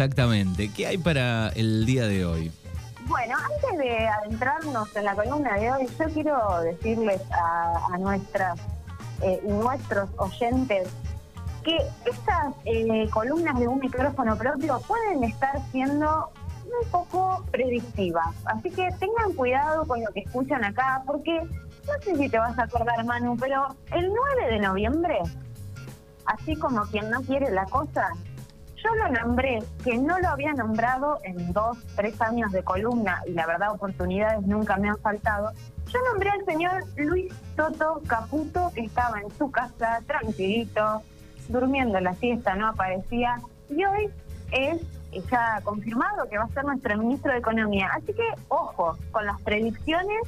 Exactamente. ¿Qué hay para el día de hoy? Bueno, antes de adentrarnos en la columna de hoy, yo quiero decirles a, nuestras eh, nuestros oyentes que estas eh, columnas de un micrófono propio pueden estar siendo un poco predictivas. Así que tengan cuidado con lo que escuchan acá, porque no sé si te vas a acordar, Manu, pero el 9 de noviembre, así como quien no quiere la cosa, yo lo nombré, que no lo había nombrado en dos, tres años de columna, y la verdad oportunidades nunca me han faltado. Yo nombré al señor Luis Toto Caputo, que estaba en su casa, tranquilito, durmiendo la siesta, no aparecía, y hoy es ya confirmado que va a ser nuestro ministro de Economía. Así que, ojo, con las predicciones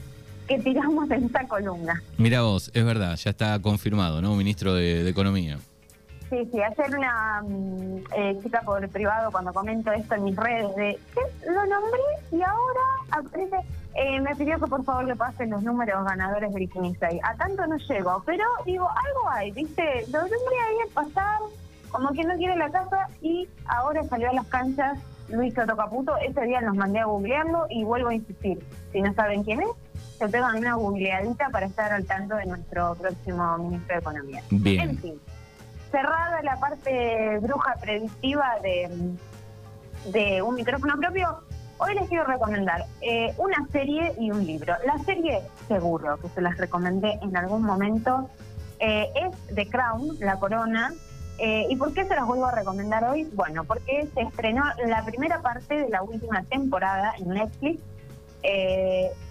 que tiramos en esta columna. Mira vos, es verdad, ya está confirmado, ¿no? Ministro de Economía. Sí, sí, ayer una mm, eh, chica por privado cuando comento esto en mis redes de lo nombré y ahora aparece, eh, me pidió que por favor le pasen los números ganadores del 6. A tanto no llego, pero digo, algo hay, ¿viste? Lo nombré ahí al pasar, como que no quiere la casa y ahora salió a las canchas Luis Soto Caputo. Ese día los mandé a googlearlo y vuelvo a insistir. Si no saben quién es, se pegan una googleadita para estar al tanto de nuestro próximo ministro de Economía. Bien. En fin cerrada la parte bruja predictiva de, un micrófono propio, hoy les quiero recomendar eh, una serie y un libro. La serie, seguro que se las recomendé en algún momento, eh, es The Crown, La Corona. Eh, ¿Y por qué se las vuelvo a recomendar hoy? Bueno, porque se estrenó la primera parte de la última temporada en Netflix.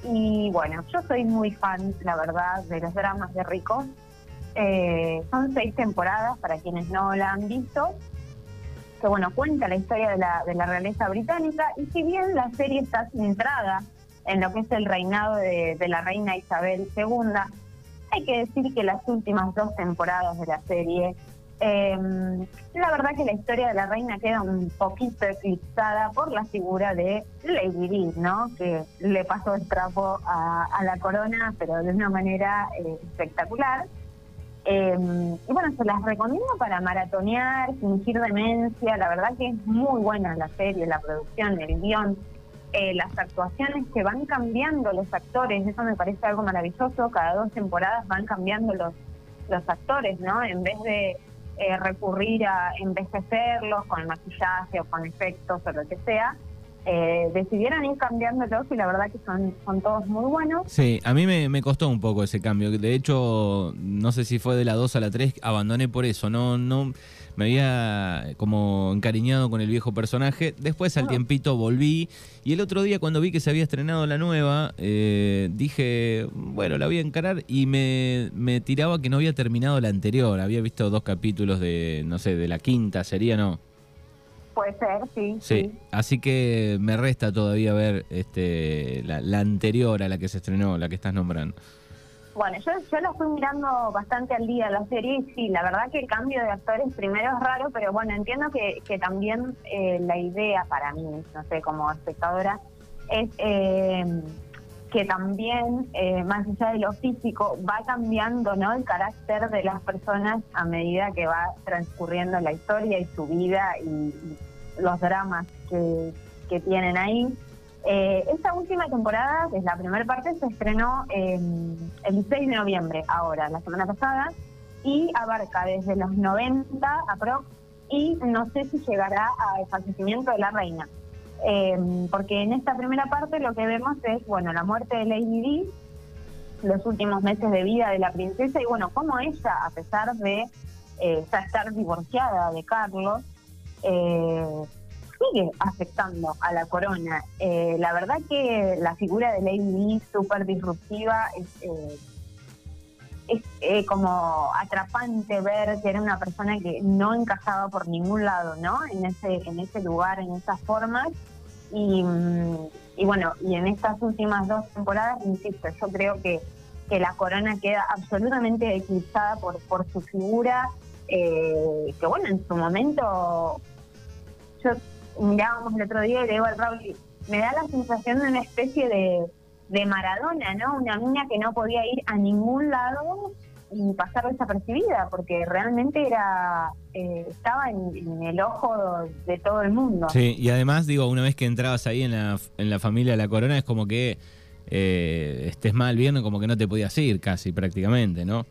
y bueno, yo soy muy fan, la verdad, de los dramas de ricos. Eh, son seis temporadas para quienes no la han visto, que bueno, cuenta la historia de la, de la realeza británica y si bien la serie está centrada en lo que es el reinado de, la reina Isabel II, hay que decir que las últimas dos temporadas de la serie, em, la verdad que la historia de la reina queda un poquito eclipsada por la figura de Lady Di, ¿no? Que le pasó el trapo a, la corona, pero de una manera eh, espectacular. Eh, y bueno, se las recomiendo para maratonear, fingir demencia. La verdad que es muy buena la serie, la producción, el guion, eh, las actuaciones que van cambiando los actores. Eso me parece algo maravilloso. Cada dos temporadas van cambiando los, los actores, ¿no? En vez de eh, recurrir a envejecerlos con el maquillaje o con efectos o lo que sea eh, decidieron ir cambiándolos y la verdad que son, son todos muy buenos. Sí, a mí me, costó un poco ese cambio. De hecho, no sé si fue de la 2 a la 3, abandoné por eso. No, no me había como encariñado con el viejo personaje. Después al tiempito volví y el otro día cuando vi que se había estrenado la nueva, eh, dije, bueno, la voy a encarar y me, me tiraba que no había terminado la anterior. Había visto dos capítulos de, no sé, de la quinta, sería, ¿no? Puede ser, sí, sí. así que me resta todavía ver este la, anterior a la que se estrenó, la que estás nombrando. Bueno, yo, yo lo fui mirando bastante al día la serie y sí, la verdad que el cambio de actores primero es raro, pero bueno, entiendo que, que también eh, la idea para mí, no sé, como espectadora, es eh, que también, eh, más allá de lo físico, va cambiando ¿no? el carácter de las personas a medida que va transcurriendo la historia y su vida y, los dramas que, que tienen ahí. Eh, esta última temporada, que es la primera parte, se estrenó el 6 de noviembre, ahora, la semana pasada, y abarca desde los 90 aprox y no sé si llegará al fallecimiento de la reina. Eh, porque en esta primera parte lo que vemos es, bueno, la muerte de Lady Di, los últimos meses de vida de la princesa y bueno, cómo ella, a pesar de eh, estar divorciada de Carlos, eh, sigue afectando a la corona. Eh, la verdad que la figura de Lady Di, súper disruptiva, es es como atrapante ver que era una persona que no encajaba por ningún lado, ¿no? En ese, en ese lugar, en esas formas. Y, y bueno, y en estas últimas dos temporadas, insisto, yo creo que, que la corona queda absolutamente eclipsada por, por su figura, eh, que bueno, en su momento, yo mirábamos el otro día y le digo al Raúl, me da la sensación de una especie de, de Maradona, ¿no? Una niña que no podía ir a ningún lado y pasar desapercibida, porque realmente era eh, estaba en, el ojo de todo el mundo. Sí, y además, digo, una vez que entrabas ahí en la, en la familia de la corona, es como que eh, estés mal viendo, como que no te podías ir casi prácticamente, ¿no?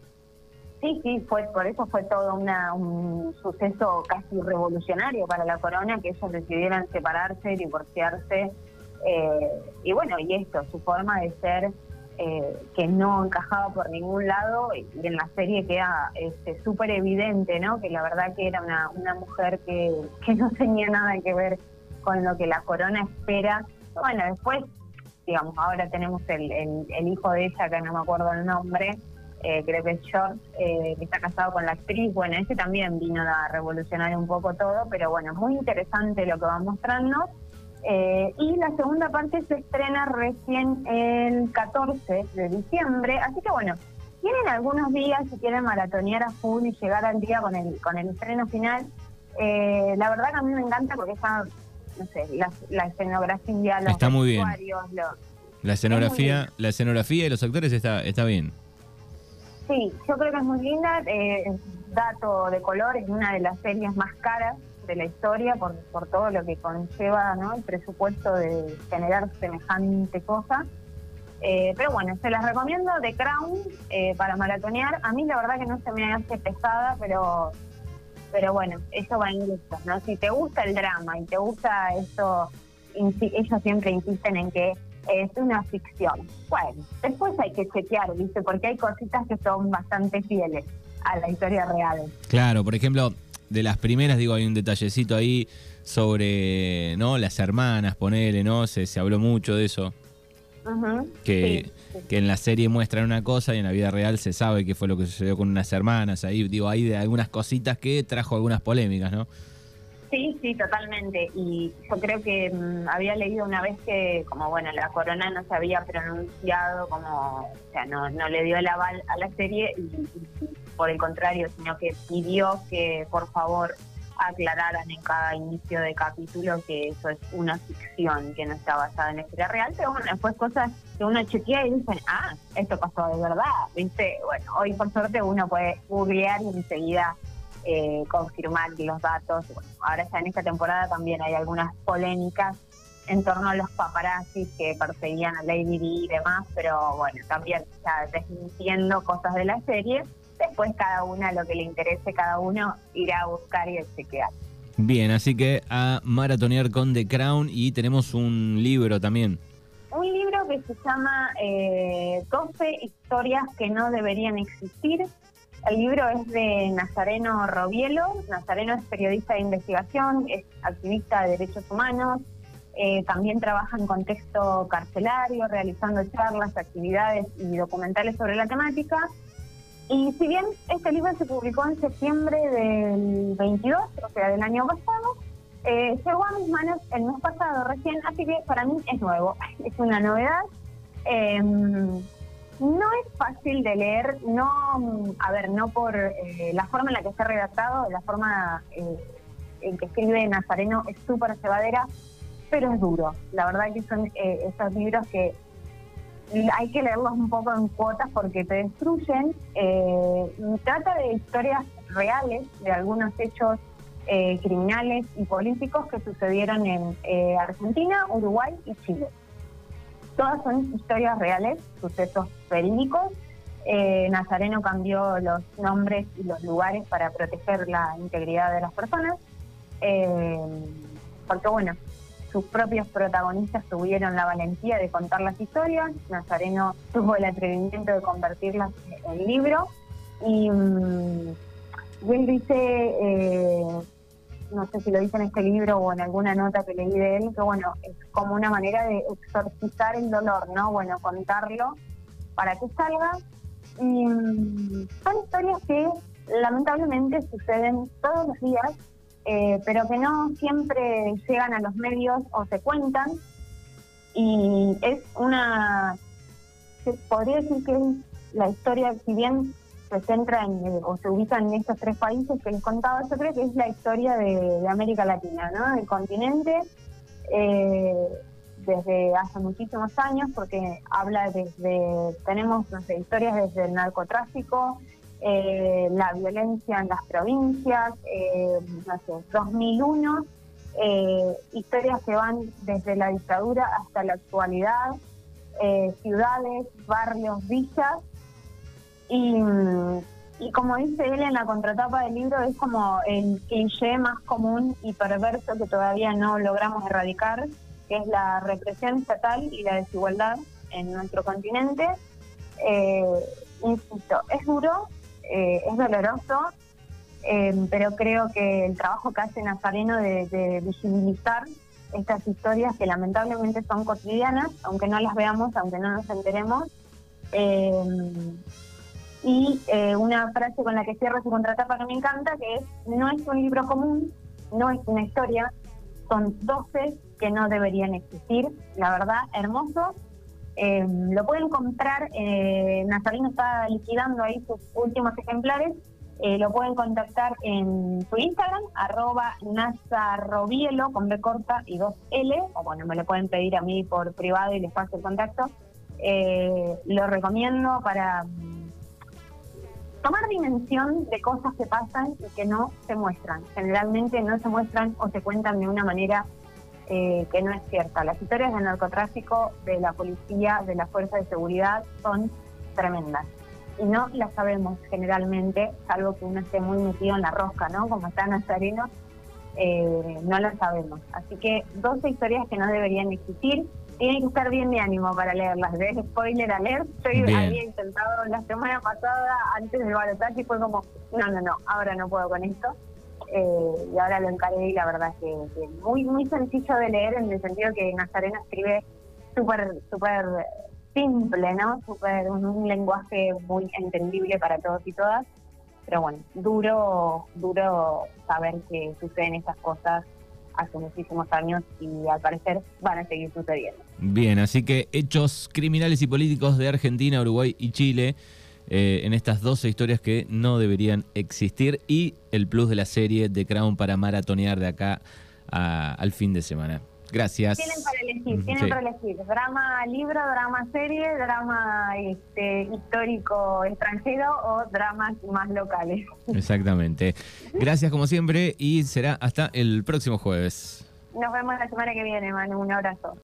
Sí, sí, fue por eso fue todo una, un suceso casi revolucionario para la corona, que ellos decidieran separarse, divorciarse, eh, y bueno, y esto, su forma de ser eh, que no encajaba por ningún lado, y en la serie queda este, súper evidente, ¿no? Que la verdad que era una, una mujer que, que no tenía nada que ver con lo que la corona espera. Bueno, después, digamos, ahora tenemos el, el, hijo de ella, que no me acuerdo el nombre, eh, creo que es George, eh, que está casado con la actriz. Bueno, ese también vino a revolucionar un poco todo, pero bueno, muy interesante lo que va mostrando. Eh, y la segunda parte se estrena recién el 14 de diciembre, así que bueno, tienen algunos días si quieren maratonear a full y llegar al día con el con el estreno final. la verdad que a mí me encanta porque está, no sé, la, escenografía, los está muy bien. la escenografía, la escenografía y los actores está está bien. Sí, yo creo que es muy linda. Eh, Dato de color es una de las series más caras de la historia por, por todo lo que conlleva el presupuesto de generar semejante cosa. Eh, pero bueno, se las recomiendo The Crown eh, para maratonear. A mí la verdad que no se me hace pesada, pero pero bueno, eso va en gusto, ¿no? Si te gusta el drama y te gusta eso, ellos siempre insisten en que es una ficción. Bueno, después hay que chequear, ¿viste? Porque hay cositas que son bastante fieles a la historia real. Claro, por ejemplo, de las primeras, digo, hay un detallecito ahí sobre, ¿no? Las hermanas, ponele, ¿no? Se, se habló mucho de eso. que, que en la serie muestran una cosa y en la vida real se sabe qué fue lo que sucedió con unas hermanas. Ahí, digo, hay de algunas cositas que trajo algunas polémicas, ¿no? Sí, sí, totalmente. Y yo creo que mm, había leído una vez que, como bueno, la corona no se había pronunciado, como, o sea, no, no le dio el aval a la serie, y, por el contrario, sino que pidió que por favor aclararan en cada inicio de capítulo que eso es una ficción, que no está basada en la historia real, pero bueno, después cosas que uno chequea y dicen, ah, esto pasó de verdad, ¿viste? Bueno, hoy por suerte uno puede googlear y enseguida eh, confirmar los datos. ahora ya en esta temporada también hay algunas polémicas en torno a los paparazzis que perseguían a Lady Di y demás, pero bueno, también ya desmintiendo cosas de la serie. Después cada una, lo que le interese, cada uno irá a buscar y a chequear. Bien, así que a maratonear con The Crown y tenemos un libro también. Un libro que se llama eh, 12 historias que no deberían existir el libro es de Nazareno Robielo. Nazareno es periodista de investigación, es activista de derechos humanos, eh, también trabaja en contexto carcelario, realizando charlas, actividades y documentales sobre la temática. Y si bien este libro se publicó en septiembre del 22, o sea, del año pasado, eh, llegó a mis manos el mes pasado recién, así que para mí es nuevo, es una novedad. Eh, no es fácil de leer, no, a ver, no por eh, la forma en la que está redactado, la forma eh, en que escribe Nazareno es súper cebadera, pero es duro. La verdad que son esos libros que hay que leerlos un poco en cuotas porque te destruyen. trata de historias reales, de algunos hechos criminales y políticos que sucedieron en Argentina, Uruguay y Chile. Todas son historias reales, sucesos verídicos. Eh, Nazareno cambió los nombres y los lugares para proteger la integridad de las personas, eh, porque bueno, sus propios protagonistas tuvieron la valentía de contar las historias, Nazareno tuvo el atrevimiento de convertirlas en libro y, mm, él dice eh, no sé si lo dice en este libro o en alguna nota que leí de él, que bueno, es como una manera de exorcizar el dolor, ¿no? Bueno, contarlo para que salga. Y mm, son historias que lamentablemente suceden todos los días, eh, pero que no siempre llegan a los medios o se cuentan. Y es una, podría decir que es la historia, si bien se centra en, eh, o se ubica en estos tres países que les contaba, yo creo que es la historia de, América Latina, ¿no? Del continente, eh, desde hace muchísimos años, porque habla desde, tenemos, no sé, historias desde el narcotráfico, eh, la violencia en las provincias, eh, no sé, 2001, eh, historias que van desde la dictadura hasta la actualidad, eh, ciudades, barrios, villas, y, y como dice él en la contratapa del libro, es como el cliché más común y perverso que todavía no logramos erradicar, que es la represión estatal y la desigualdad en nuestro continente. Eh, insisto, es duro, eh, es doloroso, eh, pero creo que el trabajo que hace Nazareno de, visibilizar estas historias que lamentablemente son cotidianas, aunque no las veamos, aunque no nos enteremos. Eh, y una frase con la que cierra su contratapa que me encanta, que es, no es un libro común, no es una historia, son 12 que no deberían existir, la verdad, hermoso. Eh, lo pueden comprar, eh, Nazareno está liquidando ahí sus últimos ejemplares, eh, lo pueden contactar en su Instagram, arroba nazarrobielo con B corta y dos L, o bueno, me lo pueden pedir a mí por privado y les paso el contacto. Eh, lo recomiendo para mm, tomar dimensión de cosas que pasan y que no se muestran. Generalmente no se muestran o se cuentan de una manera eh, que no es cierta. Las historias del narcotráfico, de la policía, de las fuerzas de seguridad son tremendas. Y no las sabemos generalmente, salvo que uno esté muy metido en la rosca, ¿no? Como está Nazareno, eh, no lo sabemos. Así que 12 historias que no deberían existir. Tienen que estar bien de ánimo para leerlas. De spoiler alert, yo Bien. había intentado la semana pasada, antes del balotaje, y fue como, no, no, no, ahora no puedo con esto. Eh, y ahora lo encaré y la verdad que, que muy muy sencillo de leer en el sentido que Nazareno escribe súper súper simple, ¿no? Súper un, un lenguaje muy entendible para todos y todas. Pero bueno, duro duro saber que suceden estas cosas hace muchísimos años y al parecer van a seguir sucediendo. Bien, así que hechos criminales y políticos de Argentina, Uruguay y Chile eh, en estas 12 historias que no deberían existir y el plus de la serie de Crown para maratonear de acá a- al fin de semana. Gracias. Tienen para elegir, tienen Sí. para elegir. Drama libro, drama serie, drama este, histórico extranjero o dramas más locales. Exactamente. Gracias como siempre y será hasta el próximo jueves. Nos vemos la semana que viene, Manu. Un abrazo.